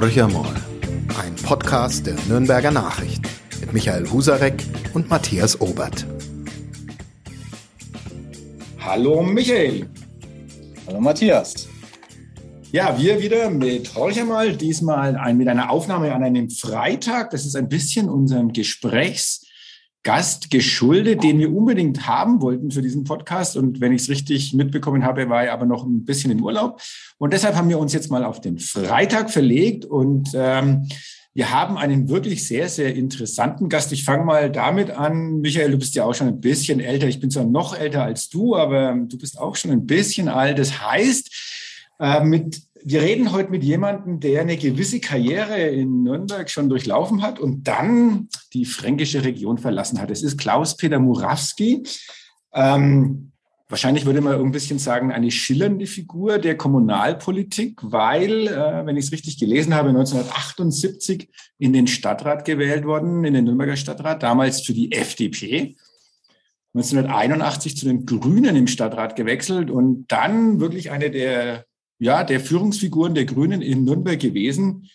Horcher mal. Ein Podcast der Nürnberger Nachricht mit Michael Husarek und Matthias Obert. Hallo Michael. Hallo Matthias. Ja, wir wieder mit Horcher mal, diesmal ein, mit einer Aufnahme an einem Freitag. Das ist ein bisschen unserem Gesprächs Gast geschuldet, den wir unbedingt haben wollten für diesen Podcast. Und wenn ich es richtig mitbekommen habe, war er aber noch ein bisschen im Urlaub. Und deshalb haben wir uns jetzt mal auf den Freitag verlegt und ähm, wir haben einen wirklich sehr, sehr interessanten Gast. Ich fange mal damit an. Michael, du bist ja auch schon ein bisschen älter. Ich bin zwar noch älter als du, aber du bist auch schon ein bisschen alt. Das heißt, äh, mit wir reden heute mit jemandem, der eine gewisse Karriere in Nürnberg schon durchlaufen hat und dann die fränkische Region verlassen hat. Es ist Klaus-Peter Murawski. Ähm, wahrscheinlich würde man ein bisschen sagen, eine schillernde Figur der Kommunalpolitik, weil, äh, wenn ich es richtig gelesen habe, 1978 in den Stadtrat gewählt worden, in den Nürnberger Stadtrat, damals für die FDP. 1981 zu den Grünen im Stadtrat gewechselt und dann wirklich eine der ja, der Führungsfiguren der Grünen in Nürnberg gewesen,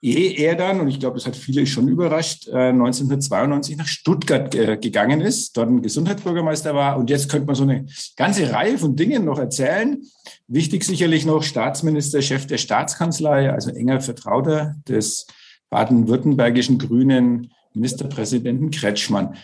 ehe er dann, und ich glaube, das hat viele schon überrascht, 1992 äh, nach Stuttgart äh, gegangen ist, dort ein Gesundheitsbürgermeister war. Und jetzt könnte man so eine ganze Reihe von Dingen noch erzählen. Wichtig sicherlich noch Staatsminister, Chef der Staatskanzlei, also enger Vertrauter des baden-württembergischen Grünen Ministerpräsidenten Kretschmann.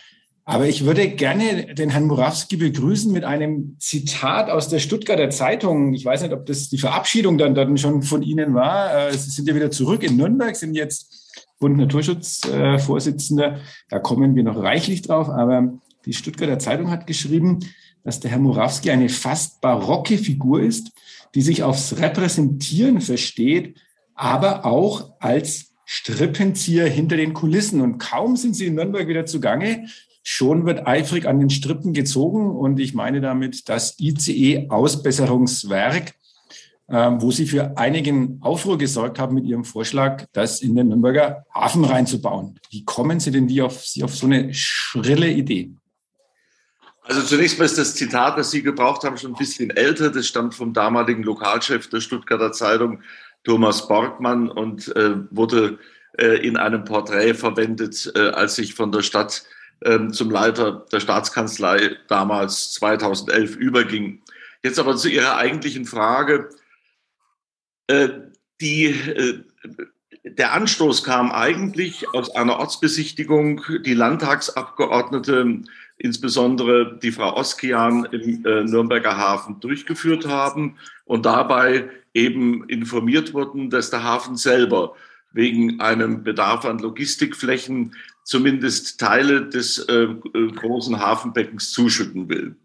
Aber ich würde gerne den Herrn Murawski begrüßen mit einem Zitat aus der Stuttgarter Zeitung. Ich weiß nicht, ob das die Verabschiedung dann, dann schon von Ihnen war. Äh, Sie sind ja wieder zurück in Nürnberg, sind jetzt Bund Naturschutzvorsitzender. Da kommen wir noch reichlich drauf. Aber die Stuttgarter Zeitung hat geschrieben, dass der Herr Murawski eine fast barocke Figur ist, die sich aufs Repräsentieren versteht, aber auch als Strippenzieher hinter den Kulissen. Und kaum sind Sie in Nürnberg wieder zugange, Schon wird eifrig an den Strippen gezogen und ich meine damit das ICE-Ausbesserungswerk, ähm, wo Sie für einigen Aufruhr gesorgt haben mit Ihrem Vorschlag, das in den Nürnberger Hafen reinzubauen. Wie kommen Sie denn wie auf, Sie auf so eine schrille Idee? Also zunächst mal ist das Zitat, das Sie gebraucht haben, schon ein bisschen älter. Das stammt vom damaligen Lokalchef der Stuttgarter Zeitung, Thomas Borgmann, und äh, wurde äh, in einem Porträt verwendet, äh, als sich von der Stadt ähm, zum Leiter der Staatskanzlei damals 2011 überging. Jetzt aber zu Ihrer eigentlichen Frage. Äh, die, äh, der Anstoß kam eigentlich aus einer Ortsbesichtigung, die Landtagsabgeordnete, insbesondere die Frau Oskian im äh, Nürnberger Hafen durchgeführt haben und dabei eben informiert wurden, dass der Hafen selber wegen einem Bedarf an Logistikflächen zumindest Teile des äh, äh, großen Hafenbeckens zuschütten will.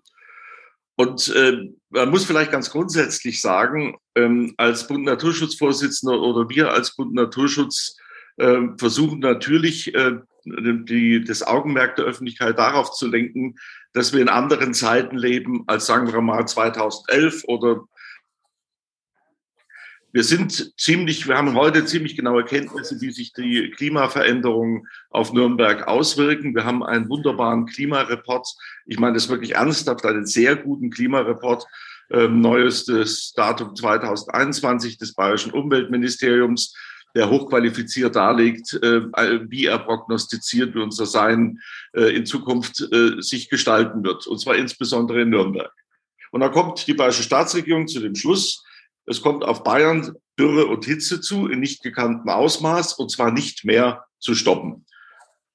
Und äh, man muss vielleicht ganz grundsätzlich sagen, ähm, als Bund Naturschutzvorsitzender oder wir als Bund Naturschutz äh, versuchen natürlich äh, die, das Augenmerk der Öffentlichkeit darauf zu lenken, dass wir in anderen Zeiten leben als sagen wir mal 2011 oder wir sind ziemlich, wir haben heute ziemlich genaue Kenntnisse, wie sich die Klimaveränderungen auf Nürnberg auswirken. Wir haben einen wunderbaren Klimareport. Ich meine das wirklich ernsthaft, einen sehr guten Klimareport. Ähm, neuestes Datum 2021 des Bayerischen Umweltministeriums, der hochqualifiziert darlegt, äh, wie er prognostiziert, wie unser Sein äh, in Zukunft äh, sich gestalten wird. Und zwar insbesondere in Nürnberg. Und da kommt die Bayerische Staatsregierung zu dem Schluss, es kommt auf Bayern Dürre und Hitze zu in nicht gekanntem Ausmaß und zwar nicht mehr zu stoppen.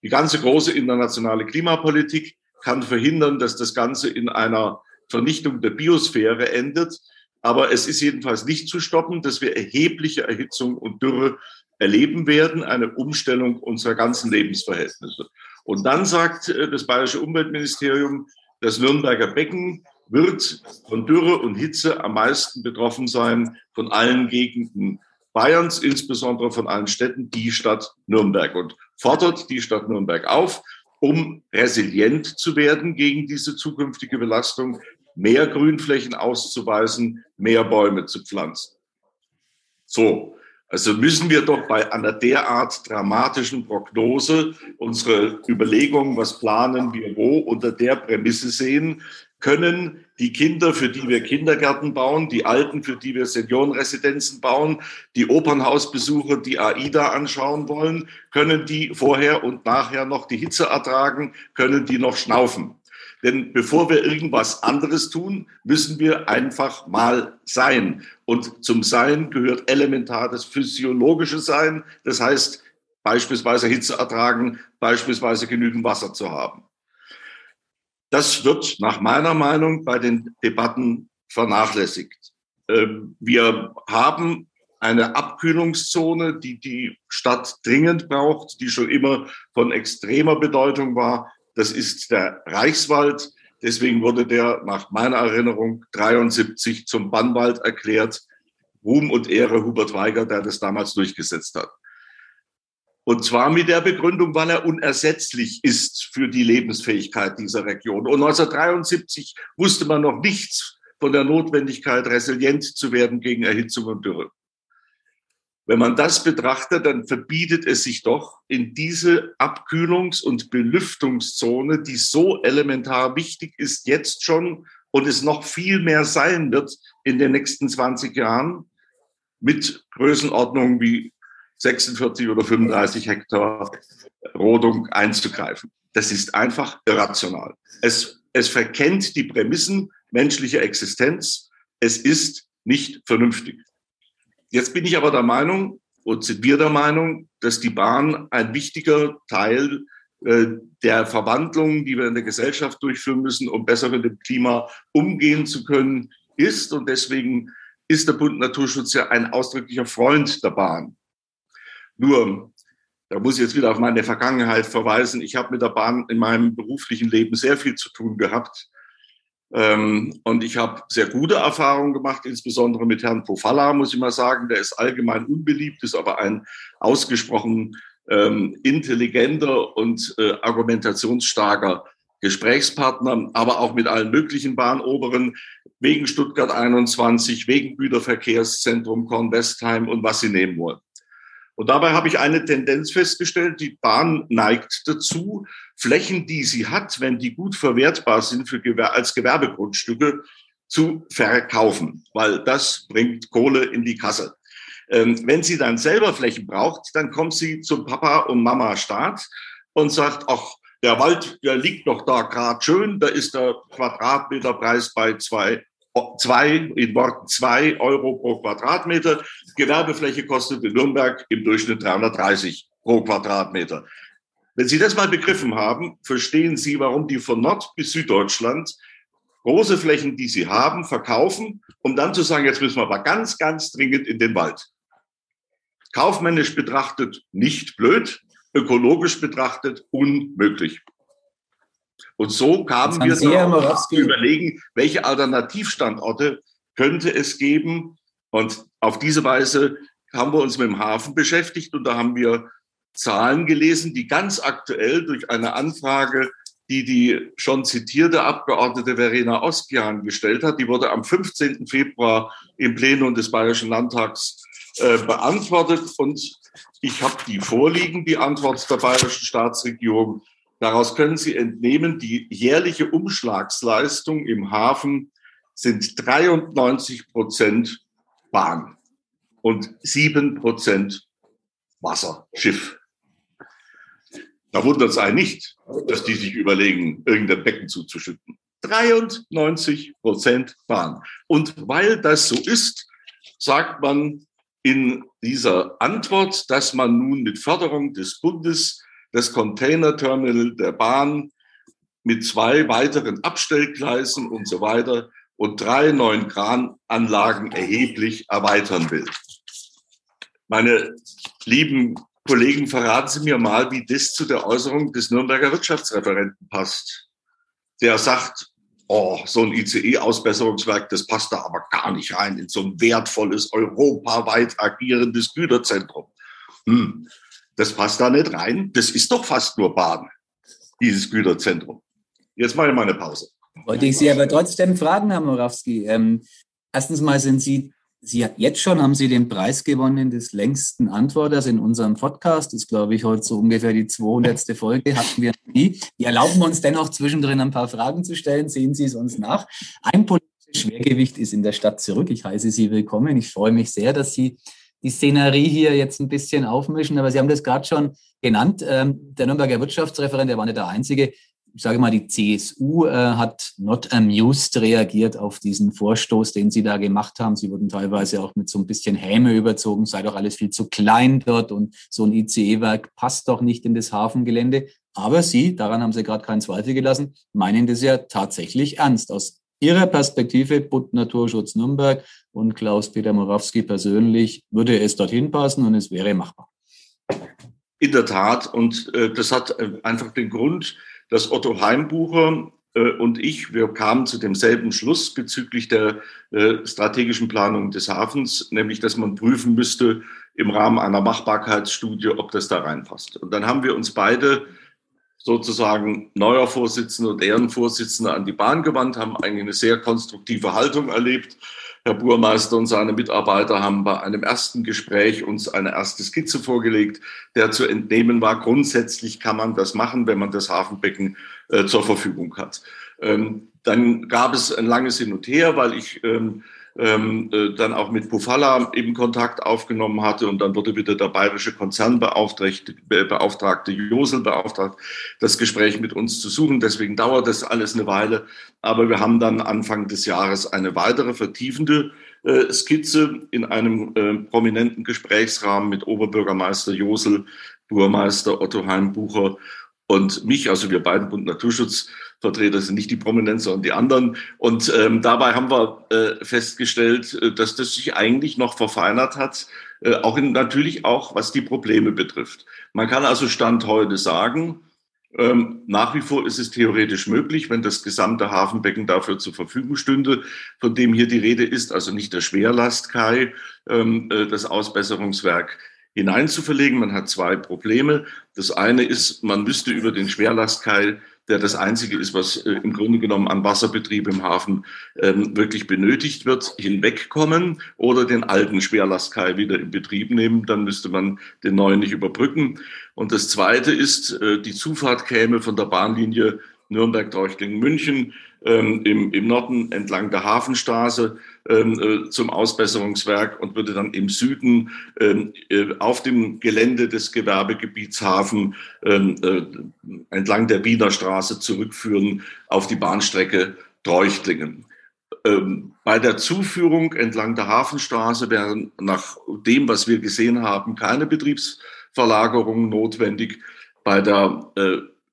Die ganze große internationale Klimapolitik kann verhindern, dass das Ganze in einer Vernichtung der Biosphäre endet. Aber es ist jedenfalls nicht zu stoppen, dass wir erhebliche Erhitzung und Dürre erleben werden, eine Umstellung unserer ganzen Lebensverhältnisse. Und dann sagt äh, das Bayerische Umweltministerium, das Nürnberger Becken wird von Dürre und Hitze am meisten betroffen sein von allen Gegenden Bayerns, insbesondere von allen Städten, die Stadt Nürnberg und fordert die Stadt Nürnberg auf, um resilient zu werden gegen diese zukünftige Belastung, mehr Grünflächen auszuweisen, mehr Bäume zu pflanzen. So, also müssen wir doch bei einer derart dramatischen Prognose unsere Überlegungen, was planen wir wo, unter der Prämisse sehen, können die Kinder, für die wir Kindergärten bauen, die Alten, für die wir Seniorenresidenzen bauen, die Opernhausbesucher, die AIDA anschauen wollen, können die vorher und nachher noch die Hitze ertragen, können die noch schnaufen. Denn bevor wir irgendwas anderes tun, müssen wir einfach mal sein. Und zum Sein gehört elementar das physiologische Sein. Das heißt, beispielsweise Hitze ertragen, beispielsweise genügend Wasser zu haben. Das wird nach meiner Meinung bei den Debatten vernachlässigt. Ähm, wir haben eine Abkühlungszone, die die Stadt dringend braucht, die schon immer von extremer Bedeutung war. Das ist der Reichswald. Deswegen wurde der nach meiner Erinnerung 73 zum Bannwald erklärt. Ruhm und Ehre Hubert Weiger, der das damals durchgesetzt hat. Und zwar mit der Begründung, weil er unersetzlich ist für die Lebensfähigkeit dieser Region. Und 1973 wusste man noch nichts von der Notwendigkeit, resilient zu werden gegen Erhitzung und Dürre. Wenn man das betrachtet, dann verbietet es sich doch in diese Abkühlungs- und Belüftungszone, die so elementar wichtig ist jetzt schon und es noch viel mehr sein wird in den nächsten 20 Jahren, mit Größenordnungen wie 46 oder 35 Hektar Rodung einzugreifen. Das ist einfach irrational. Es, es verkennt die Prämissen menschlicher Existenz. Es ist nicht vernünftig. Jetzt bin ich aber der Meinung, und sind wir der Meinung, dass die Bahn ein wichtiger Teil äh, der Verwandlung, die wir in der Gesellschaft durchführen müssen, um besser mit dem Klima umgehen zu können, ist. Und deswegen ist der Bund Naturschutz ja ein ausdrücklicher Freund der Bahn. Nur, da muss ich jetzt wieder auf meine Vergangenheit verweisen. Ich habe mit der Bahn in meinem beruflichen Leben sehr viel zu tun gehabt. Ähm, und ich habe sehr gute Erfahrungen gemacht, insbesondere mit Herrn Pofalla, muss ich mal sagen. Der ist allgemein unbeliebt, ist aber ein ausgesprochen ähm, intelligenter und äh, argumentationsstarker Gesprächspartner, aber auch mit allen möglichen Bahnoberen, wegen Stuttgart 21, wegen Güterverkehrszentrum Kornwestheim und was sie nehmen wollen. Und dabei habe ich eine Tendenz festgestellt, die Bahn neigt dazu, Flächen, die sie hat, wenn die gut verwertbar sind für Gewer als Gewerbegrundstücke, zu verkaufen, weil das bringt Kohle in die Kasse. Ähm, wenn sie dann selber Flächen braucht, dann kommt sie zum Papa und Mama Staat und sagt, ach, der Wald, der liegt doch da gerade schön, da ist der Quadratmeterpreis bei zwei zwei, in Worten zwei Euro pro Quadratmeter. Gewerbefläche kostet in Nürnberg im Durchschnitt 330 pro Quadratmeter. Wenn Sie das mal begriffen haben, verstehen Sie, warum die von Nord bis Süddeutschland große Flächen, die sie haben, verkaufen, um dann zu sagen, jetzt müssen wir aber ganz, ganz dringend in den Wald. Kaufmännisch betrachtet nicht blöd, ökologisch betrachtet unmöglich. Und so kamen wir darauf zu überlegen, welche Alternativstandorte könnte es geben. Und auf diese Weise haben wir uns mit dem Hafen beschäftigt und da haben wir Zahlen gelesen, die ganz aktuell durch eine Anfrage, die die schon zitierte Abgeordnete Verena Oskian gestellt hat, die wurde am 15. Februar im Plenum des Bayerischen Landtags äh, beantwortet und ich habe die vorliegen, die Antwort der bayerischen Staatsregierung. Daraus können Sie entnehmen, die jährliche Umschlagsleistung im Hafen sind 93 Prozent Bahn und 7 Prozent Wasser, Schiff. Da wundert es einen nicht, dass die sich überlegen, irgendein Becken zuzuschütten. 93 Prozent Bahn. Und weil das so ist, sagt man in dieser Antwort, dass man nun mit Förderung des Bundes das Containerterminal der Bahn mit zwei weiteren Abstellgleisen und so weiter und drei neuen Krananlagen erheblich erweitern will. Meine lieben Kollegen, verraten Sie mir mal, wie das zu der Äußerung des Nürnberger Wirtschaftsreferenten passt. Der sagt, oh, so ein ICE-Ausbesserungswerk, das passt da aber gar nicht rein in so ein wertvolles, europaweit agierendes Güterzentrum. Hm das passt da nicht rein. Das ist doch fast nur Baden, dieses Güterzentrum. Jetzt mache ich mal eine Pause. Wollte ich Sie aber trotzdem fragen, Herr Morawski. Ähm, erstens mal sind Sie Sie jetzt schon haben Sie den Preis gewonnen des längsten Antworters in unserem Podcast. Das ist, glaube ich, heute so ungefähr die 200. Folge hatten wir nie. Wir erlauben uns dennoch zwischendrin ein paar Fragen zu stellen. Sehen Sie es uns nach. Ein politisches Schwergewicht ist in der Stadt zurück. Ich heiße Sie willkommen. Ich freue mich sehr, dass Sie die Szenerie hier jetzt ein bisschen aufmischen. Aber Sie haben das gerade schon genannt. Ähm, der Nürnberger Wirtschaftsreferent, der war nicht der Einzige, ich sage mal, die CSU äh, hat not amused reagiert auf diesen Vorstoß, den sie da gemacht haben. Sie wurden teilweise auch mit so ein bisschen Häme überzogen, sei doch alles viel zu klein dort und so ein ICE-Werk passt doch nicht in das Hafengelände. Aber sie, daran haben sie gerade keinen Zweifel gelassen, meinen das ja tatsächlich ernst. Aus ihrer Perspektive, Bund Naturschutz Nürnberg und Klaus-Peter Morawski persönlich, würde es dorthin passen und es wäre machbar. In der Tat. Und äh, das hat äh, einfach den Grund, dass Otto Heimbucher äh, und ich, wir kamen zu demselben Schluss bezüglich der äh, strategischen Planung des Hafens, nämlich dass man prüfen müsste im Rahmen einer Machbarkeitsstudie, ob das da reinpasst. Und dann haben wir uns beide sozusagen neuer Vorsitzender und Ehrenvorsitzender an die Bahn gewandt, haben eigentlich eine sehr konstruktive Haltung erlebt Herr Burmeister und seine Mitarbeiter haben bei einem ersten Gespräch uns eine erste Skizze vorgelegt, der zu entnehmen war, grundsätzlich kann man das machen, wenn man das Hafenbecken äh, zur Verfügung hat. Ähm, dann gab es ein langes Hin und Her, weil ich ähm, ähm, äh, dann auch mit Pufalla eben Kontakt aufgenommen hatte und dann wurde wieder der bayerische Konzernbeauftragte Beauftragte Josel beauftragt, das Gespräch mit uns zu suchen. Deswegen dauert das alles eine Weile. Aber wir haben dann Anfang des Jahres eine weitere vertiefende äh, Skizze in einem äh, prominenten Gesprächsrahmen mit Oberbürgermeister Josel, Burmeister Otto Heimbucher und mich, also wir beiden Bund Naturschutzvertreter sind nicht die Prominenten, sondern die anderen. Und ähm, dabei haben wir äh, festgestellt, äh, dass das sich eigentlich noch verfeinert hat, äh, auch in, natürlich auch was die Probleme betrifft. Man kann also Stand heute sagen, ähm, nach wie vor ist es theoretisch möglich, wenn das gesamte Hafenbecken dafür zur Verfügung stünde, von dem hier die Rede ist, also nicht der Schwerlastkai, ähm, äh, das Ausbesserungswerk hineinzuverlegen. Man hat zwei Probleme. Das eine ist, man müsste über den Schwerlastkeil, der das einzige ist, was äh, im Grunde genommen an Wasserbetrieb im Hafen ähm, wirklich benötigt wird, hinwegkommen oder den alten Schwerlastkeil wieder in Betrieb nehmen. Dann müsste man den neuen nicht überbrücken. Und das zweite ist, äh, die Zufahrt käme von der Bahnlinie Nürnberg-Treuchtlingen-München ähm, im, im Norden entlang der Hafenstraße ähm, äh, zum Ausbesserungswerk und würde dann im Süden ähm, äh, auf dem Gelände des Gewerbegebiets Hafen ähm, äh, entlang der Wiener Straße zurückführen auf die Bahnstrecke Treuchtlingen. Bei der Zuführung entlang der Hafenstraße wären nach dem, was wir gesehen haben, keine Betriebsverlagerungen notwendig. Bei der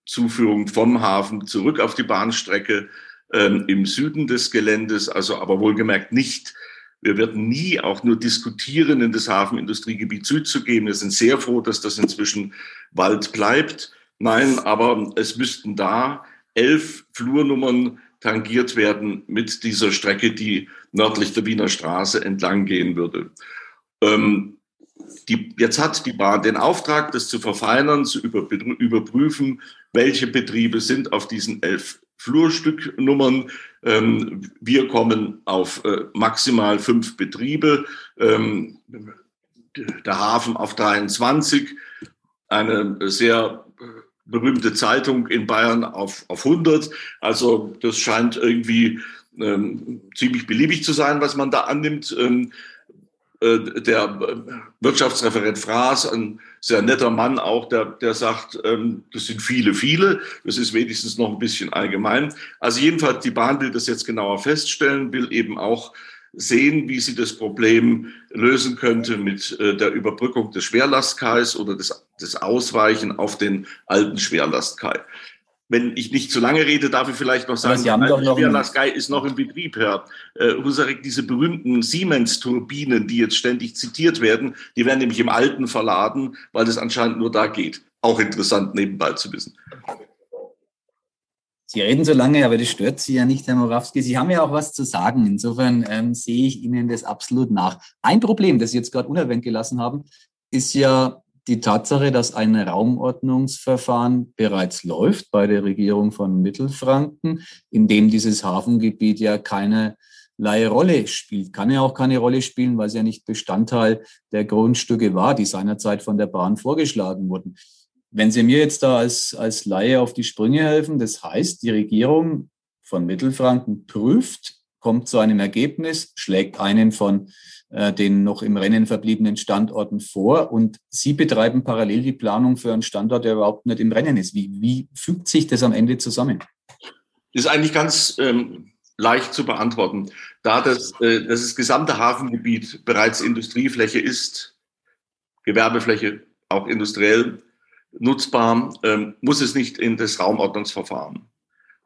Zuführung vom Hafen zurück auf die Bahnstrecke ähm, im Süden des Geländes, also aber wohlgemerkt nicht. Wir werden nie auch nur diskutieren, in das Hafenindustriegebiet Süd zu gehen. Wir sind sehr froh, dass das inzwischen Wald bleibt. Nein, aber es müssten da elf Flurnummern tangiert werden mit dieser Strecke, die nördlich der Wiener Straße entlang gehen würde. Ähm, die, jetzt hat die Bahn den Auftrag, das zu verfeinern, zu über, überprüfen, welche Betriebe sind auf diesen elf Flurstücknummern. Ähm, wir kommen auf äh, maximal fünf Betriebe. Ähm, der Hafen auf 23, eine sehr äh, berühmte Zeitung in Bayern auf, auf 100. Also das scheint irgendwie ähm, ziemlich beliebig zu sein, was man da annimmt. Ähm, äh, der äh, Wirtschaftsreferent Fraß, ein sehr netter Mann auch, der, der sagt, ähm, das sind viele, viele. Das ist wenigstens noch ein bisschen allgemein. Also jedenfalls, die Bahn will das jetzt genauer feststellen, will eben auch sehen, wie sie das Problem lösen könnte mit äh, der Überbrückung des Schwerlastkais oder des, des Ausweichen auf den alten Schwerlastkai wenn ich nicht zu lange rede, darf ich vielleicht noch sagen, Sie haben doch noch Sky ist noch im Betrieb, Herr äh, Husarek. Diese berühmten Siemens-Turbinen, die jetzt ständig zitiert werden, die werden nämlich im Alten verladen, weil das anscheinend nur da geht. Auch interessant nebenbei zu wissen. Sie reden so lange, aber das stört Sie ja nicht, Herr Morawski. Sie haben ja auch was zu sagen. Insofern ähm, sehe ich Ihnen das absolut nach. Ein Problem, das Sie jetzt gerade unerwähnt gelassen haben, ist ja die Tatsache, dass ein Raumordnungsverfahren bereits läuft bei der Regierung von Mittelfranken, in dem dieses Hafengebiet ja keine Laie Rolle spielt. Kann ja auch keine Rolle spielen, weil es ja nicht Bestandteil der Grundstücke war, die seinerzeit von der Bahn vorgeschlagen wurden. Wenn Sie mir jetzt da als, als Laie auf die Sprünge helfen, das heißt, die Regierung von Mittelfranken prüft, kommt zu einem Ergebnis, schlägt einen von den noch im Rennen verbliebenen Standorten vor und Sie betreiben parallel die Planung für einen Standort, der überhaupt nicht im Rennen ist. Wie, wie fügt sich das am Ende zusammen? Das ist eigentlich ganz ähm, leicht zu beantworten. Da das, äh, das gesamte Hafengebiet bereits Industriefläche ist, Gewerbefläche, auch industriell nutzbar, ähm, muss es nicht in das Raumordnungsverfahren.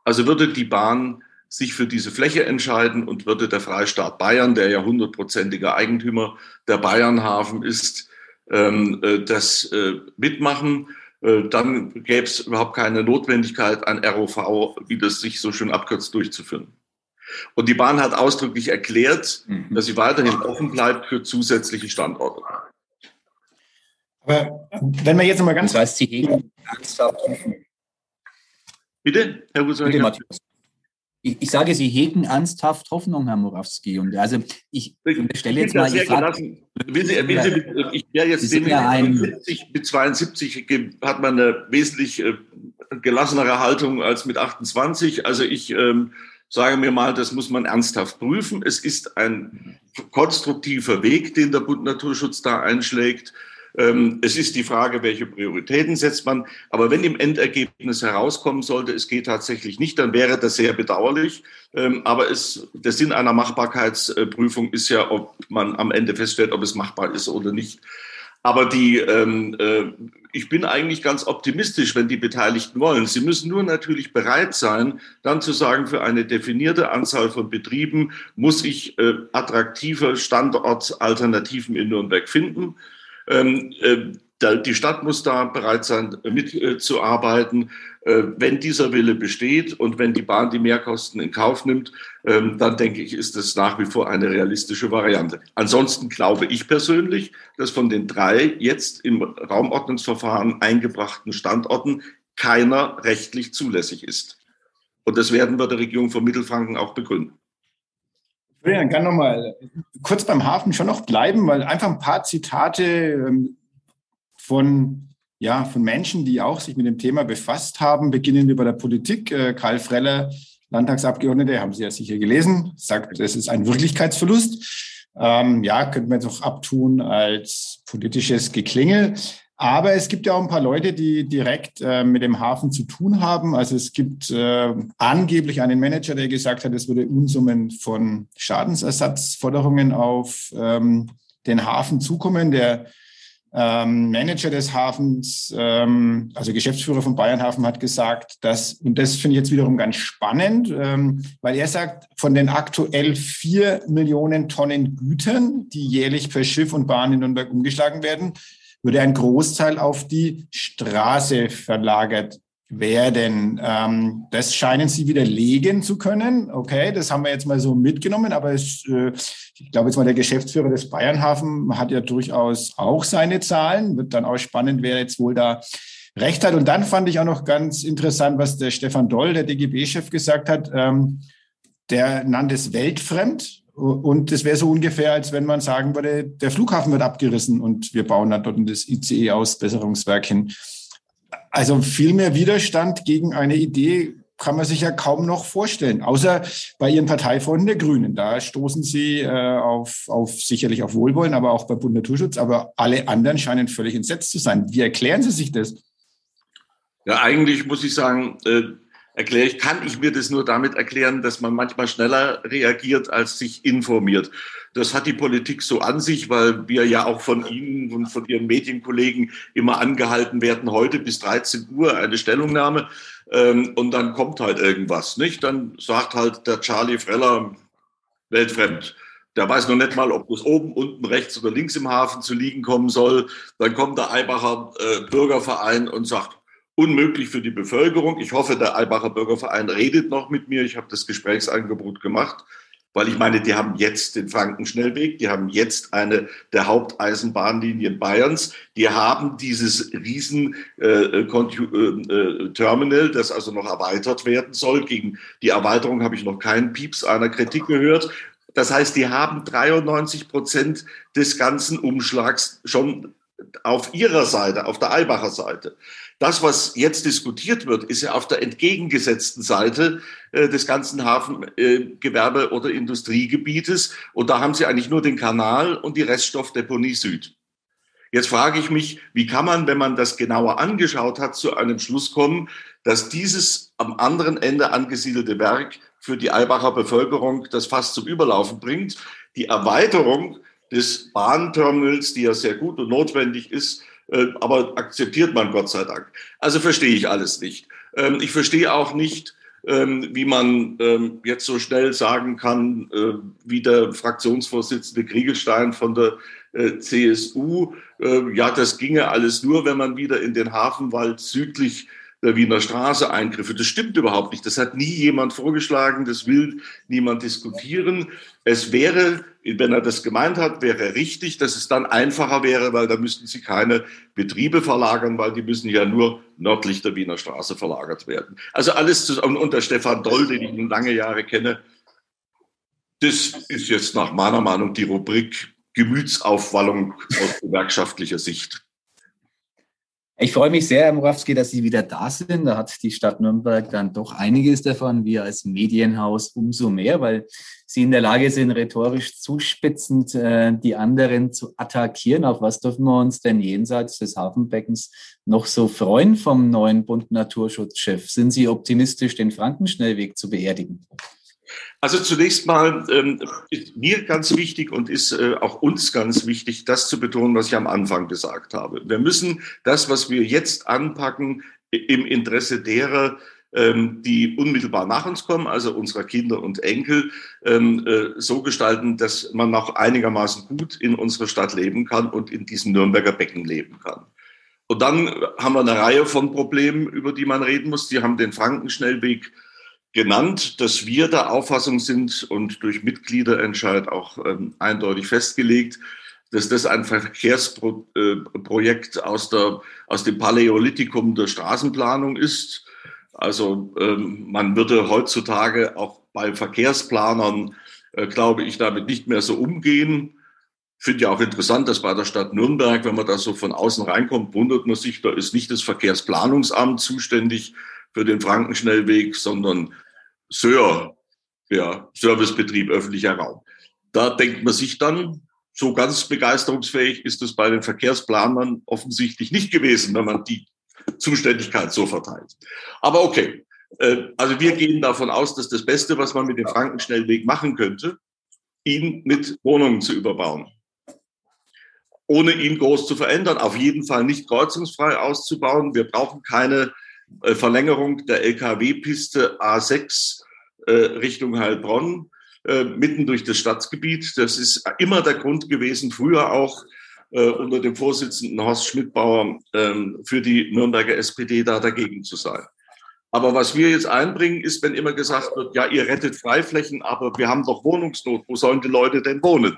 Also würde die Bahn sich für diese Fläche entscheiden und würde der Freistaat Bayern, der ja hundertprozentiger Eigentümer der Bayernhafen ist, ähm, äh, das äh, mitmachen, äh, dann gäbe es überhaupt keine Notwendigkeit, ein ROV, wie das sich so schön abkürzt, durchzuführen. Und die Bahn hat ausdrücklich erklärt, mhm. dass sie weiterhin offen bleibt für zusätzliche Standorte. Aber wenn wir jetzt mal ganz. Das heißt, Sie hegen ernsthaft. Bitte, Herr Husser? Bitte, Matthias ich, ich, sage, Sie hegen ernsthaft Hoffnung, Herr Morawski. Und also ich stelle jetzt mal. Ich, frage, will Sie, will Sie, ich wäre jetzt den ja ein, 70, mit 72 hat man eine wesentlich äh, gelassenere Haltung als mit 28. Also ich ähm, sage mir mal, das muss man ernsthaft prüfen. Es ist ein konstruktiver Weg, den der Bund Naturschutz da einschlägt. Ähm, es ist die Frage, welche Prioritäten setzt man. Aber wenn im Endergebnis herauskommen sollte, es geht tatsächlich nicht, dann wäre das sehr bedauerlich. Ähm, aber es, der Sinn einer Machbarkeitsprüfung ist ja, ob man am Ende feststellt, ob es machbar ist oder nicht. Aber die, ähm, äh, ich bin eigentlich ganz optimistisch, wenn die Beteiligten wollen. Sie müssen nur natürlich bereit sein, dann zu sagen, für eine definierte Anzahl von Betrieben muss ich äh, attraktive Standortalternativen in Nürnberg finden. Ähm, äh, die Stadt muss da bereit sein, mitzuarbeiten. Äh, wenn dieser Wille besteht und wenn die Bahn die Mehrkosten in Kauf nimmt, ähm, dann denke ich, ist das nach wie vor eine realistische Variante. Ansonsten glaube ich persönlich, dass von den drei jetzt im Raumordnungsverfahren eingebrachten Standorten keiner rechtlich zulässig ist. Und das werden wir der Regierung von Mittelfranken auch begründen. Ich würde gerne noch mal kurz beim Hafen schon noch bleiben, weil einfach ein paar Zitate ähm, von, ja, von Menschen, die auch sich mit dem Thema befasst haben, beginnend über der Politik. Äh, Karl Freller, Landtagsabgeordnete, haben Sie ja sicher gelesen, sagt, es ist ein Wirklichkeitsverlust. Ähm, ja, könnte man jetzt auch abtun als politisches Geklingel. Aber es gibt ja auch ein paar Leute, die direkt äh, mit dem Hafen zu tun haben. Also es gibt äh, angeblich einen Manager, der gesagt hat, es würde Unsummen von Schadensersatzforderungen auf ähm, den Hafen zukommen. Der ähm, Manager des Hafens, ähm, also Geschäftsführer von Bayernhafen, hat gesagt, dass, und das finde ich jetzt wiederum ganz spannend, ähm, weil er sagt, von den aktuell vier Millionen Tonnen Gütern, die jährlich per Schiff und Bahn in Nürnberg umgeschlagen werden, würde ein Großteil auf die Straße verlagert werden. Ähm, das scheinen Sie widerlegen zu können. Okay, das haben wir jetzt mal so mitgenommen, aber es, äh, ich glaube jetzt mal, der Geschäftsführer des Bayernhafen hat ja durchaus auch seine Zahlen. Wird dann auch spannend, wer jetzt wohl da recht hat. Und dann fand ich auch noch ganz interessant, was der Stefan Doll, der DGB-Chef, gesagt hat. Ähm, der nannte es weltfremd. Und das wäre so ungefähr, als wenn man sagen würde, der Flughafen wird abgerissen und wir bauen dann dort das ICE-Ausbesserungswerk hin. Also viel mehr Widerstand gegen eine Idee kann man sich ja kaum noch vorstellen, außer bei Ihren Parteifreunden der Grünen. Da stoßen Sie äh, auf, auf sicherlich auf Wohlwollen, aber auch bei Bund Naturschutz. Aber alle anderen scheinen völlig entsetzt zu sein. Wie erklären Sie sich das? Ja, eigentlich muss ich sagen, äh, erkläre ich, kann ich mir das nur damit erklären, dass man manchmal schneller reagiert, als sich informiert. Das hat die Politik so an sich, weil wir ja auch von Ihnen und von Ihren Medienkollegen immer angehalten werden, heute bis 13 Uhr eine Stellungnahme. Ähm, und dann kommt halt irgendwas, nicht? Dann sagt halt der Charlie Freller, weltfremd. Der weiß noch nicht mal, ob das oben, unten, rechts oder links im Hafen zu liegen kommen soll. Dann kommt der Eibacher äh, Bürgerverein und sagt, unmöglich für die Bevölkerung. Ich hoffe, der Albacher Bürgerverein redet noch mit mir. Ich habe das Gesprächsangebot gemacht, weil ich meine, die haben jetzt den Frankenschnellweg, die haben jetzt eine der Haupteisenbahnlinien Bayerns, die haben dieses riesen äh, äh, äh, Terminal, das also noch erweitert werden soll. Gegen die Erweiterung habe ich noch keinen Pieps einer Kritik gehört. Das heißt, die haben 93 Prozent des ganzen Umschlags schon auf ihrer Seite, auf der Eibacher Seite. Das, was jetzt diskutiert wird, ist ja auf der entgegengesetzten Seite äh, des ganzen Hafengewerbe- äh, oder Industriegebietes. Und da haben sie eigentlich nur den Kanal und die Reststoffdeponie Süd. Jetzt frage ich mich, wie kann man, wenn man das genauer angeschaut hat, zu einem Schluss kommen, dass dieses am anderen Ende angesiedelte Werk für die Eibacher Bevölkerung das fast zum Überlaufen bringt. Die Erweiterung des Bahnterminals, die ja sehr gut und notwendig ist, aber akzeptiert man Gott sei Dank. Also verstehe ich alles nicht. Ähm, ich verstehe auch nicht, ähm, wie man ähm, jetzt so schnell sagen kann, äh, wie der Fraktionsvorsitzende Kriegelstein von der äh, CSU, ja, das ginge alles nur, wenn man wieder in den Hafenwald südlich der Wiener Straße Eingriffe. Das stimmt überhaupt nicht. Das hat nie jemand vorgeschlagen. Das will niemand diskutieren. Es wäre, wenn er das gemeint hat, wäre richtig, dass es dann einfacher wäre, weil da müssten sie keine Betriebe verlagern, weil die müssen ja nur nördlich der Wiener Straße verlagert werden. Also alles zusammen. Und der Stefan Doll, den ich nun lange Jahre kenne, das ist jetzt nach meiner Meinung die Rubrik Gemütsaufwallung aus gewerkschaftlicher Sicht. Ich freue mich sehr, Herr Morawski, dass Sie wieder da sind. Da hat die Stadt Nürnberg dann doch einiges davon. Wir als Medienhaus umso mehr, weil Sie in der Lage sind, rhetorisch zuspitzend äh, die anderen zu attackieren. Auf was dürfen wir uns denn jenseits des Hafenbeckens noch so freuen vom neuen Bund Naturschutzchef? Sind Sie optimistisch, den Frankenschnellweg zu beerdigen? Also zunächst mal ähm, ist mir ganz wichtig und ist äh, auch uns ganz wichtig, das zu betonen, was ich am Anfang gesagt habe. Wir müssen das, was wir jetzt anpacken, im Interesse derer, ähm, die unmittelbar nach uns kommen, also unserer Kinder und Enkel, ähm, äh, so gestalten, dass man noch einigermaßen gut in unserer Stadt leben kann und in diesem Nürnberger Becken leben kann. Und dann haben wir eine Reihe von Problemen, über die man reden muss. Die haben den Frankenschnellweg genannt, dass wir der Auffassung sind und durch Mitgliederentscheid auch ähm, eindeutig festgelegt, dass das ein Verkehrsprojekt aus, der, aus dem Paläolithikum der Straßenplanung ist. Also ähm, man würde heutzutage auch bei Verkehrsplanern, äh, glaube ich, damit nicht mehr so umgehen. Finde ja auch interessant, dass bei der Stadt Nürnberg, wenn man da so von außen reinkommt, wundert man sich, da ist nicht das Verkehrsplanungsamt zuständig für den Frankenschnellweg, sondern Sör, ja, Servicebetrieb öffentlicher Raum. Da denkt man sich dann, so ganz begeisterungsfähig ist es bei den Verkehrsplanern offensichtlich nicht gewesen, wenn man die Zuständigkeit so verteilt. Aber okay, äh, also wir gehen davon aus, dass das Beste, was man mit dem Frankenschnellweg machen könnte, ihn mit Wohnungen zu überbauen. Ohne ihn groß zu verändern, auf jeden Fall nicht kreuzungsfrei auszubauen. Wir brauchen keine äh, Verlängerung der LKW-Piste A6 äh, Richtung Heilbronn, äh, mitten durch das Stadtgebiet. Das ist immer der Grund gewesen, früher auch unter dem Vorsitzenden Horst Schmidbauer ähm, für die Nürnberger SPD da dagegen zu sein. Aber was wir jetzt einbringen, ist, wenn immer gesagt wird, ja, ihr rettet Freiflächen, aber wir haben doch Wohnungsnot, wo sollen die Leute denn wohnen?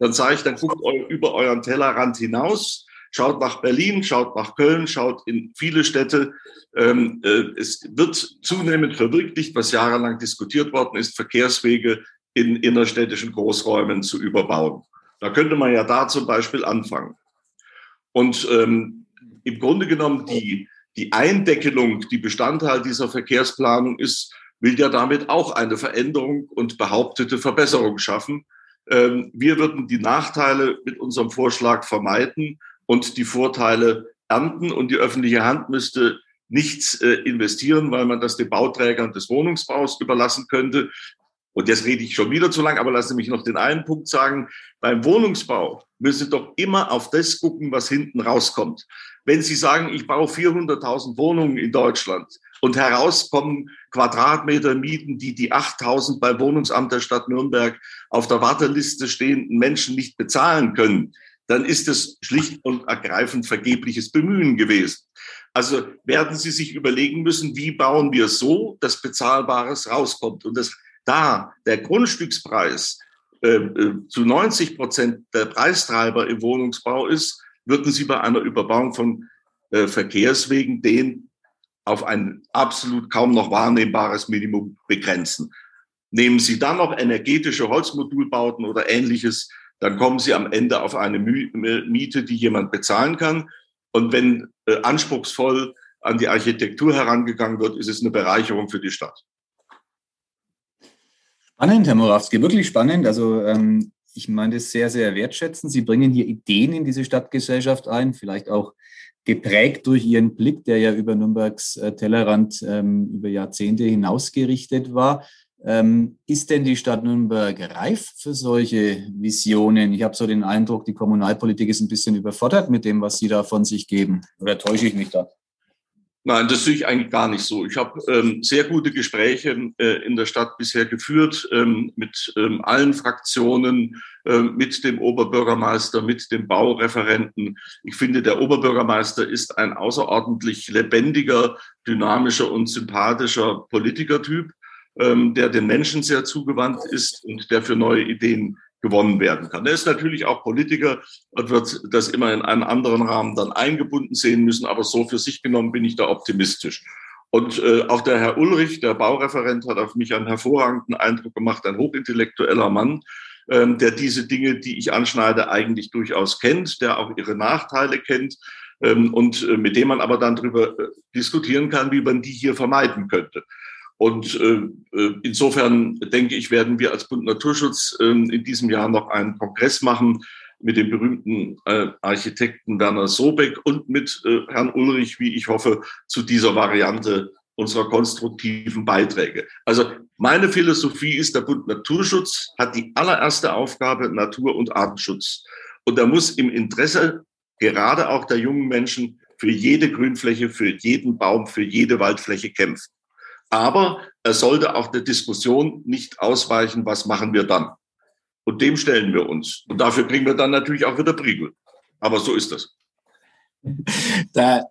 Dann sage ich, dann guckt über euren Tellerrand hinaus Schaut nach Berlin, schaut nach Köln, schaut in viele Städte. Ähm, äh, es wird zunehmend verwirklicht, was jahrelang diskutiert worden ist, Verkehrswege in innerstädtischen Großräumen zu überbauen. Da könnte man ja da zum Beispiel anfangen. Und ähm, im Grunde genommen die, die Eindeckelung, die Bestandteil dieser Verkehrsplanung ist, will ja damit auch eine Veränderung und behauptete Verbesserung schaffen. Ähm, wir würden die Nachteile mit unserem Vorschlag vermeiden und die Vorteile ernten und die öffentliche Hand müsste nichts äh, investieren, weil man das den Bauträgern des Wohnungsbaus überlassen könnte. Und jetzt rede ich schon wieder zu lang, aber lassen Sie mich noch den einen Punkt sagen. Beim Wohnungsbau müssen Sie doch immer auf das gucken, was hinten rauskommt. Wenn Sie sagen, ich baue 400.000 Wohnungen in Deutschland und herauskommen Quadratmeter Mieten, die die 8.000 beim Wohnungsamt der Stadt Nürnberg auf der Warteliste stehenden Menschen nicht bezahlen können, dann ist es schlicht und ergreifend vergebliches Bemühen gewesen. Also werden Sie sich überlegen müssen, wie bauen wir so, dass Bezahlbares rauskommt. Und dass da der Grundstückspreis äh, äh zu 90 Prozent der Preistreiber im Wohnungsbau ist, würden Sie bei einer Überbauung von äh, Verkehrswegen den auf ein absolut kaum noch wahrnehmbares Minimum begrenzen. Nehmen Sie dann noch energetische Holzmodulbauten oder ähnliches, dann kommen Sie am Ende auf eine Miete, die jemand bezahlen kann. Und wenn äh, anspruchsvoll an die Architektur herangegangen wird, ist es eine Bereicherung für die Stadt. Spannend, Herr Morawski, wirklich spannend. Also ähm, ich meine das sehr, sehr wertschätzend. Sie bringen hier Ideen in diese Stadtgesellschaft ein, vielleicht auch geprägt durch Ihren Blick, der ja über Nürnbergs äh, Tellerrand ähm, über Jahrzehnte hinaus gerichtet war. Ähm, ist denn die Stadt Nürnberg reif für solche Visionen? Ich habe so den Eindruck, die Kommunalpolitik ist ein bisschen überfordert mit dem, was Sie da von sich geben. Oder täusche ich mich da? Nein, das sehe ich eigentlich gar nicht so. Ich habe ähm, sehr gute Gespräche äh, in der Stadt bisher geführt ähm, mit ähm, allen Fraktionen, äh, mit dem Oberbürgermeister, mit dem Baureferenten. Ich finde, der Oberbürgermeister ist ein außerordentlich lebendiger, dynamischer und sympathischer Politikertyp ähm, der den Menschen sehr zugewandt ist und der für neue Ideen gewonnen werden kann. Er ist natürlich auch Politiker und wird das immer in einen anderen Rahmen dann eingebunden sehen müssen, aber so für sich genommen bin ich da optimistisch. Und äh, auch der Herr Ulrich, der Baureferent, hat auf mich einen hervorragenden Eindruck gemacht, ein hochintellektueller Mann, ähm, der diese Dinge, die ich anschneide, eigentlich durchaus kennt, der auch ihre Nachteile kennt ähm, und äh, mit dem man aber dann darüber äh, diskutieren kann, wie man die hier vermeiden könnte. Und äh, äh, insofern denke ich, werden wir als Bund Naturschutz äh, in diesem Jahr noch einen Kongress machen mit dem berühmten äh, Architekten Werner Sobeck und mit äh, Herrn Ulrich, wie ich hoffe, zu dieser Variante unserer konstruktiven Beiträge. Also meine Philosophie ist, der Bund Naturschutz hat die allererste Aufgabe Natur- und Artenschutz. Und er muss im Interesse gerade auch der jungen Menschen für jede Grünfläche, für jeden Baum, für jede Waldfläche kämpfen. Aber er sollte auch der Diskussion nicht ausweichen, was machen wir dann? Und dem stellen wir uns. Und dafür kriegen wir dann natürlich auch wieder Prügel. Aber so ist das. Da,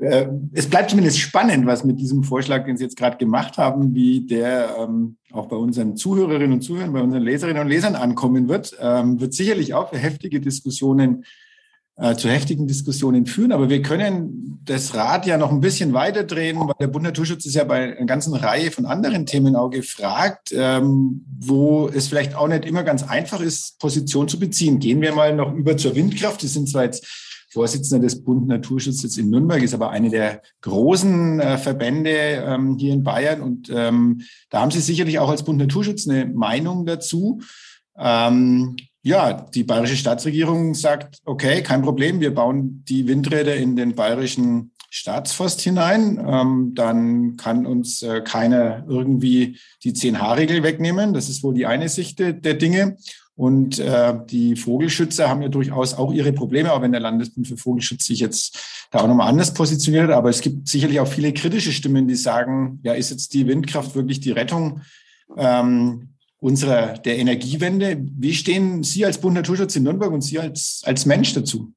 äh, es bleibt zumindest spannend, was mit diesem Vorschlag, den Sie jetzt gerade gemacht haben, wie der ähm, auch bei unseren Zuhörerinnen und Zuhörern, bei unseren Leserinnen und Lesern ankommen wird. Ähm, wird sicherlich auch für heftige Diskussionen äh, zu heftigen Diskussionen führen. Aber wir können das Rad ja noch ein bisschen weiter drehen, weil der Bund Naturschutz ist ja bei einer ganzen Reihe von anderen Themen auch gefragt, ähm, wo es vielleicht auch nicht immer ganz einfach ist, Position zu beziehen. Gehen wir mal noch über zur Windkraft. Sie sind zwar jetzt Vorsitzender des Bund Naturschutzes in Nürnberg, ist aber eine der großen äh, Verbände ähm, hier in Bayern. Und ähm, da haben Sie sicherlich auch als Bund Naturschutz eine Meinung dazu. Ähm, ja, die bayerische Staatsregierung sagt, okay, kein Problem, wir bauen die Windräder in den bayerischen Staatsforst hinein. Ähm, dann kann uns äh, keiner irgendwie die 10H-Regel wegnehmen. Das ist wohl die eine Sicht der, Dinge. Und äh, die Vogelschützer haben ja durchaus auch ihre Probleme, auch wenn der Landesbund für Vogelschutz sich jetzt da auch nochmal anders positioniert. Aber es gibt sicherlich auch viele kritische Stimmen, die sagen, ja, ist jetzt die Windkraft wirklich die Rettung? Ähm, unserer, der Energiewende. Wie stehen Sie als Bund Naturschutz in Nürnberg und Sie als, als Mensch dazu?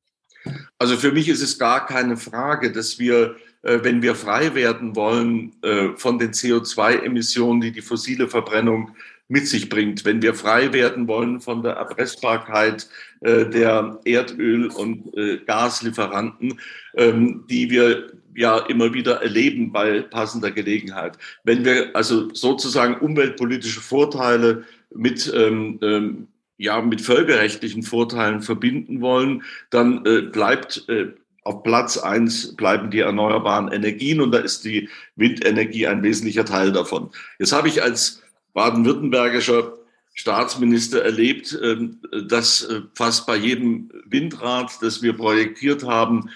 Also für mich ist es gar keine Frage, dass wir, äh, wenn wir frei werden wollen äh, von den CO2-Emissionen, die die fossile Verbrennung mit sich bringt, wenn wir frei werden wollen von der Erpressbarkeit äh, der Erdöl- und Gaslieferanten, ähm, die wir ja immer wieder erleben bei passender Gelegenheit. Wenn wir also sozusagen umweltpolitische Vorteile mit ähm, ähm, ja mit völkerrechtlichen Vorteilen verbinden wollen, dann äh, bleibt äh, auf Platz eins bleiben die erneuerbaren Energien und da ist die Windenergie ein wesentlicher Teil davon. Jetzt habe ich als baden-württembergischer Staatsminister erlebt, ähm, dass äh, fast bei jedem Windrad, das wir projektiert haben,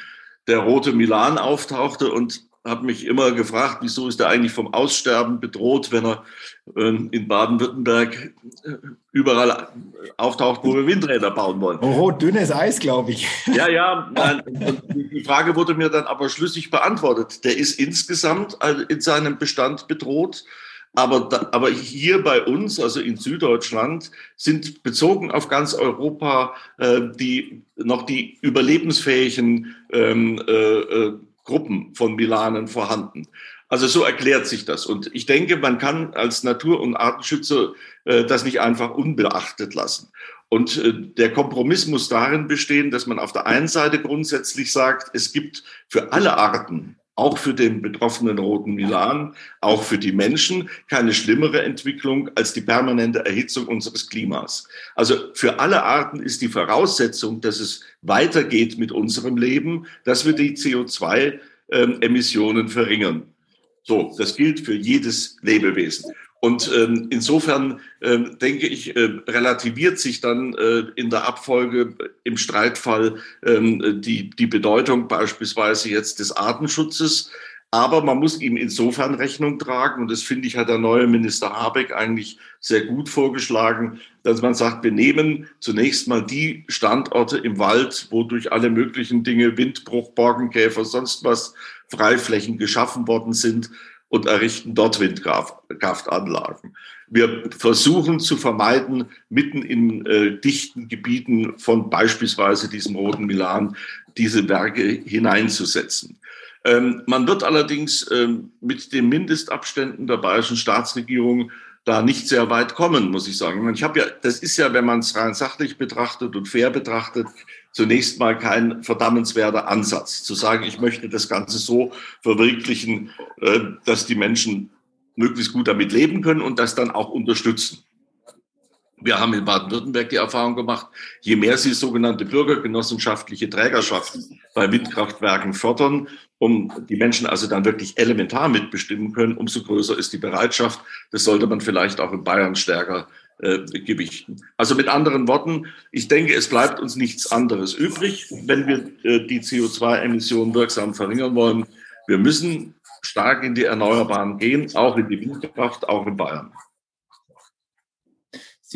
der rote Milan auftauchte und habe mich immer gefragt, wieso ist er eigentlich vom Aussterben bedroht, wenn er ähm, in Baden-Württemberg äh, überall auftaucht, wo wir Windräder bauen wollen. Oh, rot, dünnes Eis, glaube ich. Ja, ja. die Frage wurde mir dann aber schlüssig beantwortet. Der ist insgesamt in seinem Bestand bedroht. Aber, da, aber hier bei uns, also in Süddeutschland, sind bezogen auf ganz Europa äh, die noch die überlebensfähigen ähm, äh, äh, Gruppen von Milanen vorhanden. Also so erklärt sich das. Und ich denke, man kann als Natur- und Artenschützer äh, das nicht einfach unbeachtet lassen. Und äh, der Kompromiss muss darin bestehen, dass man auf der einen Seite grundsätzlich sagt, es gibt für alle Arten auch für den betroffenen roten Milan, auch für die Menschen keine schlimmere Entwicklung als die permanente Erhitzung unseres Klimas. Also für alle Arten ist die Voraussetzung, dass es weitergeht mit unserem Leben, dass wir die CO2-Emissionen verringern. So, das gilt für jedes Lebewesen. Und ähm, insofern ähm, denke ich, äh, relativiert sich dann äh, in der Abfolge im Streitfall ähm, die, die Bedeutung beispielsweise jetzt des Artenschutzes. Aber man muss ihm insofern Rechnung tragen, und das finde ich, hat der neue Minister Habeck eigentlich sehr gut vorgeschlagen, dass man sagt, wir nehmen zunächst mal die Standorte im Wald, wo durch alle möglichen Dinge, Windbruch, Borkenkäfer, sonst was, Freiflächen geschaffen worden sind und errichten dort Windkraftanlagen. Wir versuchen zu vermeiden, mitten in äh, dichten Gebieten von beispielsweise diesem Roten Milan diese Werke hineinzusetzen. Ähm, man wird allerdings ähm, mit den Mindestabständen der bayerischen Staatsregierung da nicht sehr weit kommen, muss ich sagen. Ich habe ja, das ist ja, wenn man es rein sachlich betrachtet und fair betrachtet, zunächst mal kein verdammenswerter Ansatz, zu sagen, ich möchte das Ganze so verwirklichen, äh, dass die Menschen möglichst gut damit leben können und das dann auch unterstützen. Wir haben in Baden-Württemberg die Erfahrung gemacht, je mehr Sie sogenannte bürgergenossenschaftliche Trägerschaften bei Windkraftwerken fördern, um die Menschen also dann wirklich elementar mitbestimmen können, umso größer ist die Bereitschaft. Das sollte man vielleicht auch in Bayern stärker äh, gewichten. Also mit anderen Worten, ich denke, es bleibt uns nichts anderes übrig, wenn wir äh, die CO2-Emissionen wirksam verringern wollen. Wir müssen stark in die Erneuerbaren gehen, auch in die Windkraft, auch in Bayern.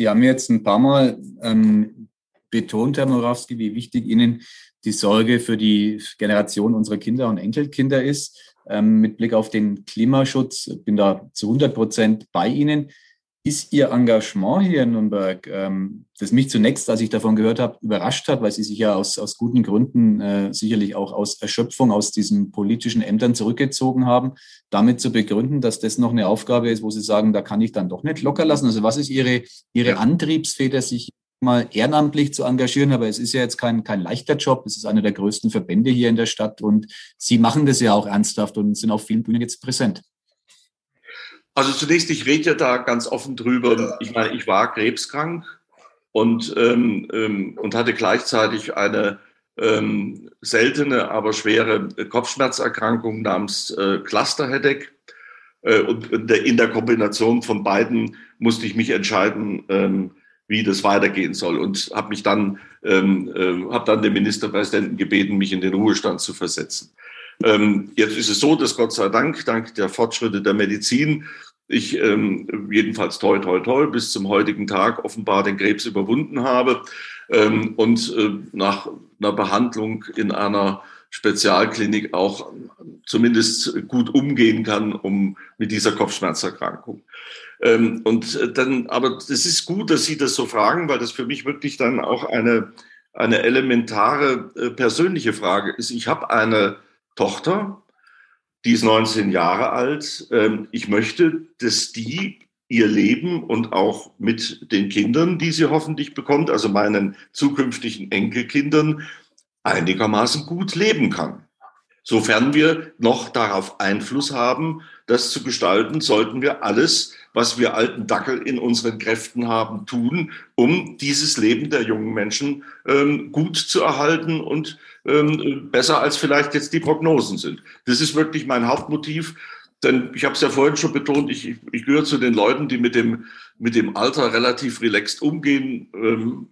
Sie haben jetzt ein paar Mal ähm, betont, Herr Morawski, wie wichtig Ihnen die Sorge für die Generation unserer Kinder und Enkelkinder ist. Ähm, mit Blick auf den Klimaschutz bin da zu 100 Prozent bei Ihnen. Ist Ihr Engagement hier in Nürnberg, ähm, das mich zunächst, als ich davon gehört habe, überrascht hat, weil Sie sich ja aus, aus guten Gründen äh, sicherlich auch aus Erschöpfung aus diesen politischen Ämtern zurückgezogen haben, damit zu begründen, dass das noch eine Aufgabe ist, wo Sie sagen, da kann ich dann doch nicht locker lassen. Also was ist Ihre, Ihre Antriebsfeder, sich mal ehrenamtlich zu engagieren, aber es ist ja jetzt kein, kein leichter Job. Es ist einer der größten Verbände hier in der Stadt und Sie machen das ja auch ernsthaft und sind auf vielen Bühnen jetzt präsent. Also zunächst, ich rede ja da ganz offen drüber. Ich meine, ich war krebskrank und, ähm, ähm, und hatte gleichzeitig eine ähm, seltene, aber schwere Kopfschmerzerkrankung namens äh, Cluster-Headache. Äh, und in der Kombination von beiden musste ich mich entscheiden, ähm, wie das weitergehen soll und habe mich dann ähm, äh, habe dann den Ministerpräsidenten gebeten, mich in den Ruhestand zu versetzen. Ähm, jetzt ist es so, dass Gott sei Dank, dank der Fortschritte der Medizin, ich ähm, jedenfalls toi, toi, toi bis zum heutigen Tag offenbar den Krebs überwunden habe ähm, und äh, nach einer Behandlung in einer Spezialklinik auch zumindest gut umgehen kann, um mit dieser Kopfschmerzerkrankung. Ähm, und äh, dann, aber es ist gut, dass Sie das so fragen, weil das für mich wirklich dann auch eine, eine elementare äh, persönliche Frage ist. Ich habe eine Tochter, die ist 19 Jahre alt. Ähm, ich möchte, dass die ihr Leben und auch mit den Kindern, die sie hoffentlich bekommt, also meinen zukünftigen Enkelkindern, einigermaßen gut leben kann. Sofern wir noch darauf Einfluss haben, das zu gestalten, sollten wir alles, was wir alten Dackel in unseren Kräften haben, tun, um dieses Leben der jungen Menschen ähm, gut zu erhalten und ähm, besser als vielleicht jetzt die Prognosen sind. Das ist wirklich mein Hauptmotiv. Denn ich habe es ja vorhin schon betont, ich, ich gehöre zu den Leuten, die mit dem, mit dem Alter relativ relaxed umgehen. Ähm,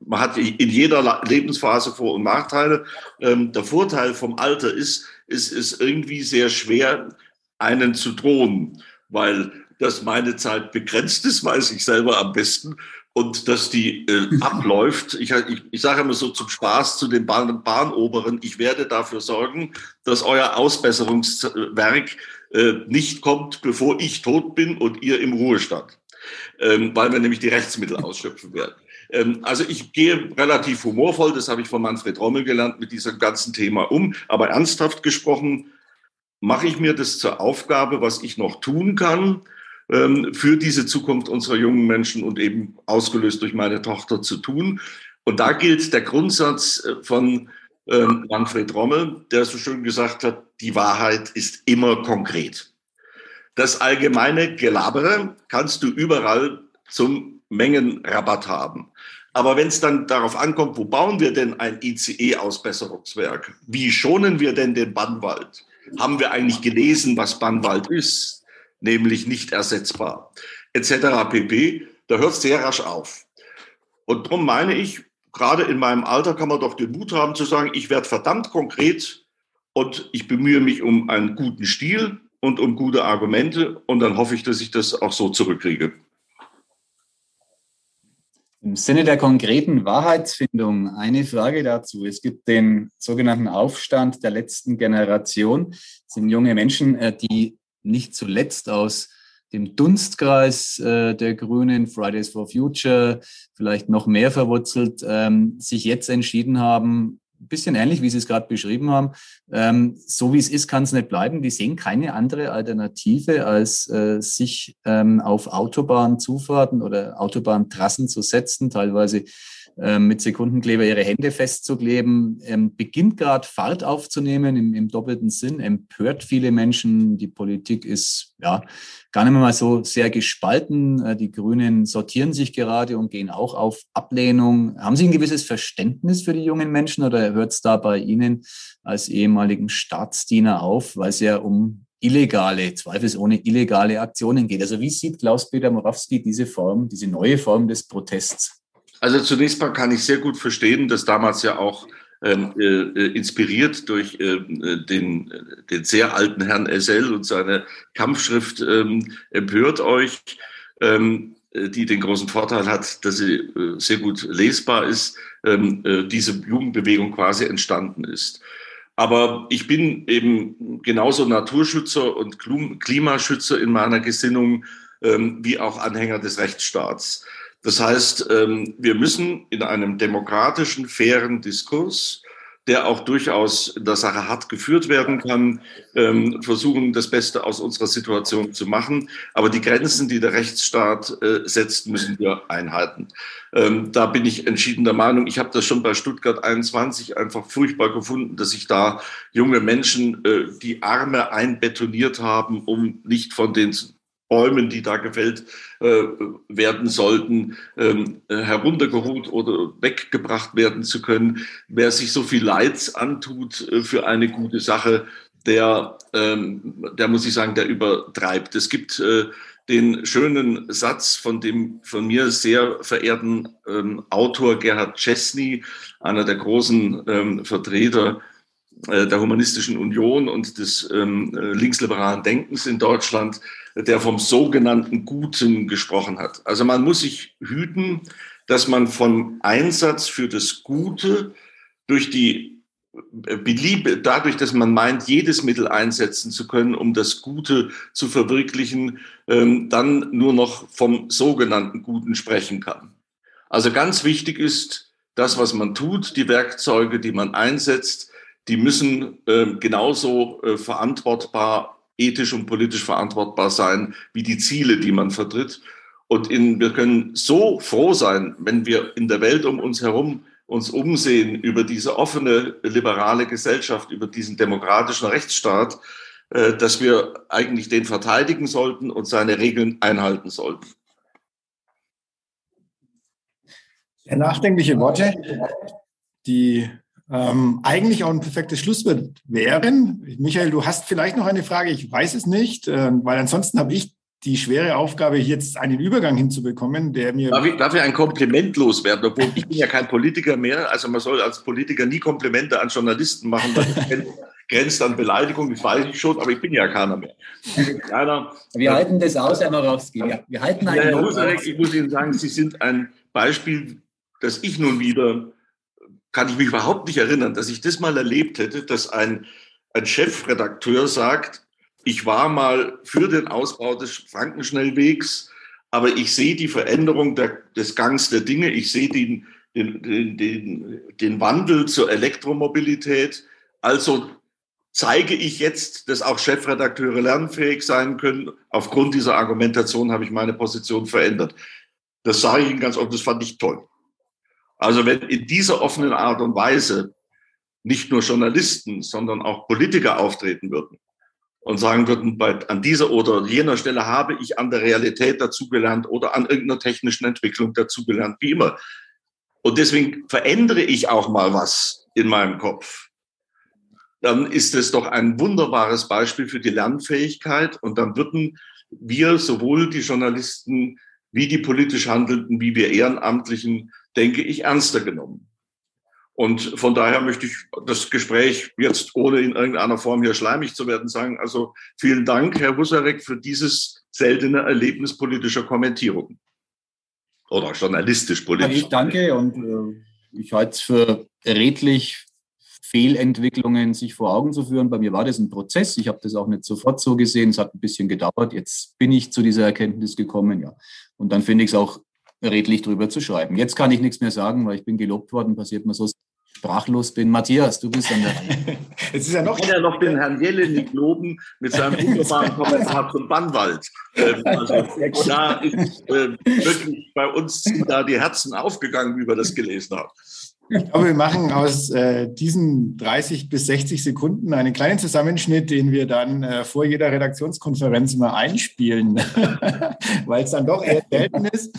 man hat in jeder Lebensphase Vor- und Nachteile. Ähm, der Vorteil vom Alter ist, es ist irgendwie sehr schwer, einen zu drohen, weil dass meine Zeit begrenzt ist, weiß ich selber am besten und dass die äh, abläuft. Ich, ich, ich sage immer so zum Spaß zu den Bahn, Bahnoberen, ich werde dafür sorgen, dass euer Ausbesserungswerk äh, nicht kommt, bevor ich tot bin und ihr im Ruhestand, ähm, weil wir nämlich die Rechtsmittel ausschöpfen werden. Ähm, also ich gehe relativ humorvoll, das habe ich von Manfred Rommel gelernt, mit diesem ganzen Thema um. Aber ernsthaft gesprochen, mache ich mir das zur Aufgabe, was ich noch tun kann, für diese Zukunft unserer jungen Menschen und eben ausgelöst durch meine Tochter zu tun. Und da gilt der Grundsatz äh, von ähm, Manfred Rommel, der so schön gesagt hat, die Wahrheit ist immer konkret. Das allgemeine Gelabere kannst du überall zum Mengenrabatt haben. Aber wenn es dann darauf ankommt, wo bauen wir denn ein ICE-Ausbesserungswerk? Wie schonen wir denn den Bannwald? Haben wir eigentlich gelesen, was Bannwald ist? Nämlich nicht ersetzbar, etc. pp. Da hört es sehr rasch auf. Und darum meine ich, gerade in meinem Alter kann man doch den Mut haben zu sagen, ich werde verdammt konkret und ich bemühe mich um einen guten Stil und um gute Argumente und dann hoffe ich, dass ich das auch so zurückkriege. Im Sinne der konkreten Wahrheitsfindung eine Frage dazu. Es gibt den sogenannten Aufstand der letzten Generation. Das sind junge Menschen, äh, die nicht zuletzt aus dem Dunstkreis äh, der Grünen, Fridays for Future, vielleicht noch mehr verwurzelt, ähm, sich jetzt entschieden haben, ein bisschen ähnlich, wie Sie es gerade beschrieben haben. Ähm, so wie es ist, kann es nicht bleiben. Die sehen keine andere Alternative, als äh, sich ähm, auf Autobahnzufahrten oder Autobahntrassen zu setzen, teilweise mit Sekundenkleber ihre Hände festzukleben, ähm, beginnt gerade Fahrt aufzunehmen im, im, doppelten Sinn, empört viele Menschen. Die Politik ist ja gar nicht mehr mal so sehr gespalten. Äh, die Grünen sortieren sich gerade und gehen auch auf Ablehnung. Haben Sie ein gewisses Verständnis für die jungen Menschen oder hört es da bei Ihnen als ehemaligen Staatsdiener auf, weil es ja um illegale, zweifelsohne illegale Aktionen geht. Also wie sieht Klaus-Peter Morawski diese Form, diese neue Form des Protests? Also zunächst mal kann ich sehr gut verstehen, dass damals ja auch ähm, äh, äh inspiriert durch äh, den, den sehr alten Herrn SL und seine Kampfschrift ähm, Empört euch, ähm, die den großen Vorteil hat, dass sie äh, sehr gut lesbar ist, ähm, äh, diese Jugendbewegung quasi entstanden ist. Aber ich bin eben genauso Naturschützer und Klimaschützer in meiner Gesinnung ähm, wie auch Anhänger des Rechtsstaats. Das heißt, ähm, wir müssen in einem demokratischen, fairen Diskurs, der auch durchaus in der Sache hart geführt werden kann, ähm, versuchen, das Beste aus unserer Situation zu machen. Aber die Grenzen, die der Rechtsstaat äh, setzt, müssen wir einhalten. Ähm, da bin ich entschieden der Meinung. Ich habe das schon bei Stuttgart 21 einfach furchtbar gefunden, dass sich da junge Menschen äh, die Arme einbetoniert haben, um nicht von den Bäumen, die da gefällt äh, werden sollten, ähm, äh, heruntergeholt oder weggebracht werden zu können. Wer sich so viel Leids antut äh, für eine gute Sache, der, ähm, der muss ich sagen, der übertreibt. Es gibt äh, den schönen Satz von dem von mir sehr verehrten ähm, Autor Gerhard Chesney, einer der großen ähm, Vertreter der Humanistischen Union und des ähm, äh, linksliberalen Denkens in Deutschland, der vom sogenannten Guten gesprochen hat. Also man muss sich hüten, dass man vom Einsatz für das Gute durch die Beliebe, dadurch, dass man meint, jedes Mittel einsetzen zu können, um das Gute zu verwirklichen, ähm, dann nur noch vom sogenannten Guten sprechen kann. Also ganz wichtig ist, das, was man tut, die Werkzeuge, die man einsetzt, die müssen ähm, genauso äh, verantwortbar ethisch und politisch verantwortbar sein wie die Ziele, die man vertritt. Und in, wir können so froh sein, wenn wir in der Welt um uns herum uns umsehen über diese offene, liberale Gesellschaft, über diesen demokratischen Rechtsstaat, äh, dass wir eigentlich den verteidigen sollten und seine Regeln einhalten sollten. Sehr nachdenkliche Worte, die ähm, eigentlich auch ein perfektes Schlusswort wären. Michael, du hast vielleicht noch eine Frage, ich weiß es nicht, äh, weil ansonsten habe ich die schwere Aufgabe, jetzt einen Übergang hinzubekommen, der mir. Darf ich, darf ich ein Kompliment loswerden? Obwohl ich bin ja kein Politiker mehr. Also man soll als Politiker nie Komplimente an Journalisten machen. Das grenzt an Beleidigung, das weiß ich schon, aber ich bin ja keiner mehr. Keiner, wir halten das aus, Herr Marowski. Ja, wir halten einen ja, Herr Husarek, ich muss Ihnen sagen, Sie sind ein Beispiel, das ich nun wieder kann ich mich überhaupt nicht erinnern, dass ich das mal erlebt hätte, dass ein, ein Chefredakteur sagt, ich war mal für den Ausbau des Frankenschnellwegs, aber ich sehe die Veränderung der, des Gangs der Dinge, ich sehe den, den, den, den, Wandel zur Elektromobilität. Also zeige ich jetzt, dass auch Chefredakteure lernfähig sein können. Aufgrund dieser Argumentation habe ich meine Position verändert. Das sage ich Ihnen ganz offen, das fand ich toll. Also wenn in dieser offenen Art und Weise nicht nur Journalisten, sondern auch Politiker auftreten würden und sagen würden, bei, an dieser oder jener Stelle habe ich an der Realität dazugelernt oder an irgendeiner technischen Entwicklung dazugelernt, wie immer. Und deswegen verändere ich auch mal was in meinem Kopf. Dann ist es doch ein wunderbares Beispiel für die Lernfähigkeit. Und dann würden wir, sowohl die Journalisten wie die politisch Handelnden, wie wir Ehrenamtlichen, denke ich, ernster genommen. Und von daher möchte ich das Gespräch jetzt, ohne in irgendeiner Form hier schleimig zu werden, sagen, also vielen Dank, Herr Husarek, für dieses seltene Erlebnis politischer Kommentierung. Oder journalistisch politisch. Ich danke und äh, ich halte es für redlich, Fehlentwicklungen sich vor Augen zu führen. Bei mir war das ein Prozess. Ich habe das auch nicht sofort so gesehen. Es hat ein bisschen gedauert. Jetzt bin ich zu dieser Erkenntnis gekommen, ja. Und dann finde ich es auch redlich drüber zu schreiben. Jetzt kann ich nichts mehr sagen, weil ich bin gelobt worden, passiert mir so sprachlos bin. Matthias, du bist an der. Jetzt ist ja noch, ich kann ja noch den Herrn Jelinek loben mit seinem wunderbaren Kommentar zum Bannwald. Ähm, also, da ist äh, wirklich bei uns da die Herzen aufgegangen, wie wir das gelesen haben. Ich glaube, wir machen aus äh, diesen 30 bis 60 Sekunden einen kleinen Zusammenschnitt, den wir dann äh, vor jeder Redaktionskonferenz mal einspielen, weil es dann doch eher selten ist.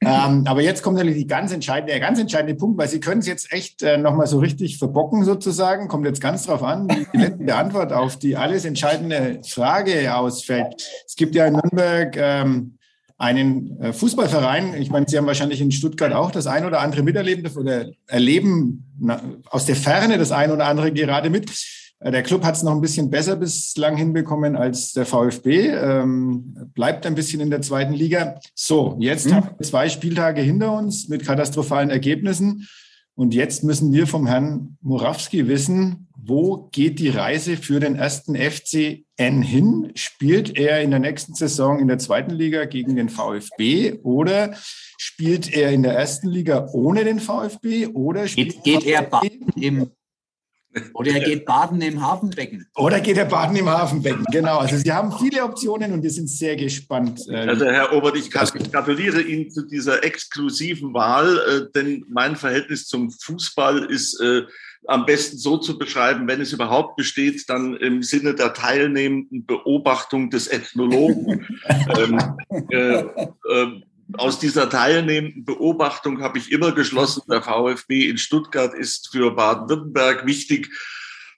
Ähm, aber jetzt kommt natürlich ganz der ganz entscheidende Punkt, weil Sie können es jetzt echt äh, nochmal so richtig verbocken sozusagen. Kommt jetzt ganz drauf an, wie die letzte Antwort auf die alles entscheidende Frage ausfällt. Es gibt ja in Nürnberg ähm, einen äh, Fußballverein, ich meine, Sie haben wahrscheinlich in Stuttgart auch das ein oder andere miterleben oder erleben aus der Ferne das ein oder andere gerade mit. Äh, der Club hat es noch ein bisschen besser bislang hinbekommen als der VfB, ähm, bleibt ein bisschen in der zweiten Liga. So, jetzt mhm. haben wir zwei Spieltage hinter uns mit katastrophalen Ergebnissen. Und jetzt müssen wir vom Herrn Morawski wissen, wo geht die Reise für den ersten FCN hin? Spielt er in der nächsten Saison in der zweiten Liga gegen den VfB oder spielt er in der ersten Liga ohne den VfB oder spielt geht, geht er im oder er geht baden im Hafenbecken. Oder geht er baden im Hafenbecken, genau. Also Sie haben viele Optionen und wir sind sehr gespannt. Äh, also Herr Obert, ich gratuliere Ihnen zu dieser exklusiven Wahl, äh, denn mein Verhältnis zum Fußball ist äh, am besten so zu beschreiben, wenn es überhaupt besteht, dann im Sinne der teilnehmenden Beobachtung des Ethnologen. ähm, äh, äh, aus dieser teilnehmenden Beobachtung habe ich immer geschlossen, der VfB in Stuttgart ist für Baden-Württemberg wichtig,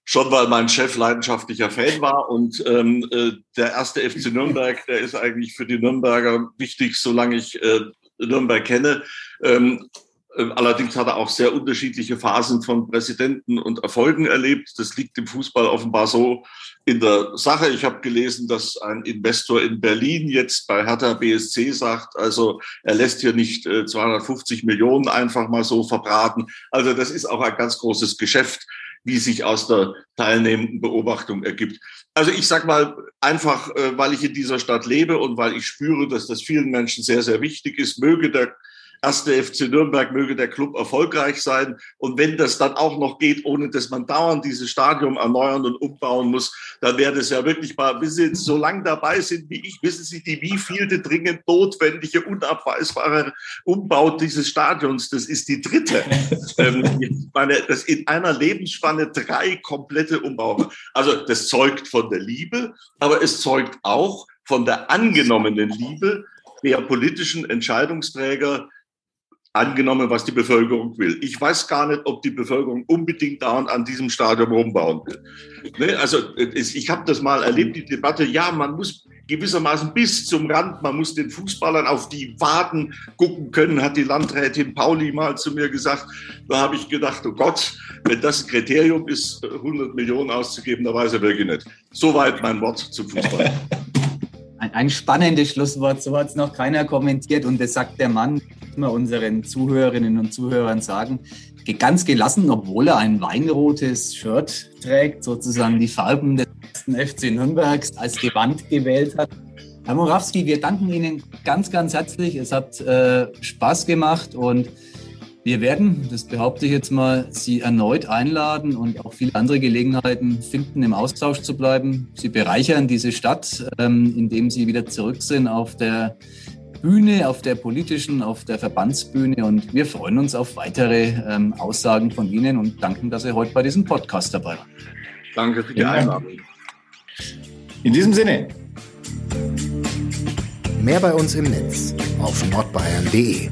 schon weil mein Chef leidenschaftlicher Fan war. Und ähm, äh, der erste FC Nürnberg, der ist eigentlich für die Nürnberger wichtig, solange ich äh, Nürnberg kenne. Ähm, äh, Allerdings hat er auch sehr unterschiedliche Phasen von Präsidenten und Erfolgen erlebt. Das liegt im Fußball offenbar so in der Sache. Ich habe gelesen, dass ein Investor in Berlin jetzt bei Hertha BSC sagt, also er lässt hier nicht 250 äh, Millionen einfach mal so verbraten. Also das ist auch ein ganz großes Geschäft, wie sich aus der teilnehmenden Beobachtung ergibt. Also ich sage mal einfach, äh, weil ich in dieser Stadt lebe und weil ich spüre, dass das vielen Menschen sehr, sehr wichtig ist, möge der erste FC Nürnberg möge der Club erfolgreich sein. Und wenn das dann auch noch geht, ohne dass man dauernd dieses Stadion erneuern und umbauen muss, dann wäre das ja wirklich mal, wenn Sie jetzt so lange dabei sind wie ich, wissen Sie, die wievielte dringend notwendige, unabweisbare Umbau dieses Stadions, das ist die dritte. ähm, ich meine, das in einer Lebensspanne drei komplette Umbau. Also das zeugt von der Liebe, aber es zeugt auch von der angenommenen Liebe der politischen Entscheidungsträger angenommen, was die Bevölkerung will. Ich weiß gar nicht, ob die Bevölkerung unbedingt dauernd an diesem Stadion rumbauen will. Ne? Also ich habe das mal erlebt, die Debatte, ja, man muss gewissermaßen bis zum Rand, man muss den Fußballern auf die Waden gucken können, hat die Landrätin Pauli mal zu mir gesagt. Da habe ich gedacht, oh Gott, wenn das ein Kriterium ist, 100 Millionen auszugeben, da weiß er wirklich nicht. Soweit mein Wort zum Fußball. Ein, ein spannendes Schlusswort, so hat es noch keiner kommentiert und das sagt der Mann, wir unseren Zuhörerinnen und Zuhörern sagen, ganz gelassen, obwohl er ein weinrotes Shirt trägt, sozusagen die Farben des FC Nürnbergs als Gewand gewählt hat. Herr Morawski, wir danken Ihnen ganz, ganz herzlich. Es hat äh, Spaß gemacht und wir werden, das behaupte ich jetzt mal, Sie erneut einladen und auch viele andere Gelegenheiten finden, im Austausch zu bleiben. Sie bereichern diese Stadt, ähm, indem Sie wieder zurück sind auf der Bühne, auf der politischen, auf der Verbandsbühne. Und wir freuen uns auf weitere ähm, Aussagen von Ihnen und danken, dass Sie heute bei diesem Podcast dabei waren. Danke für die. Einladung. In diesem Sinne. Mehr bei uns im Netz auf nordbayern.de.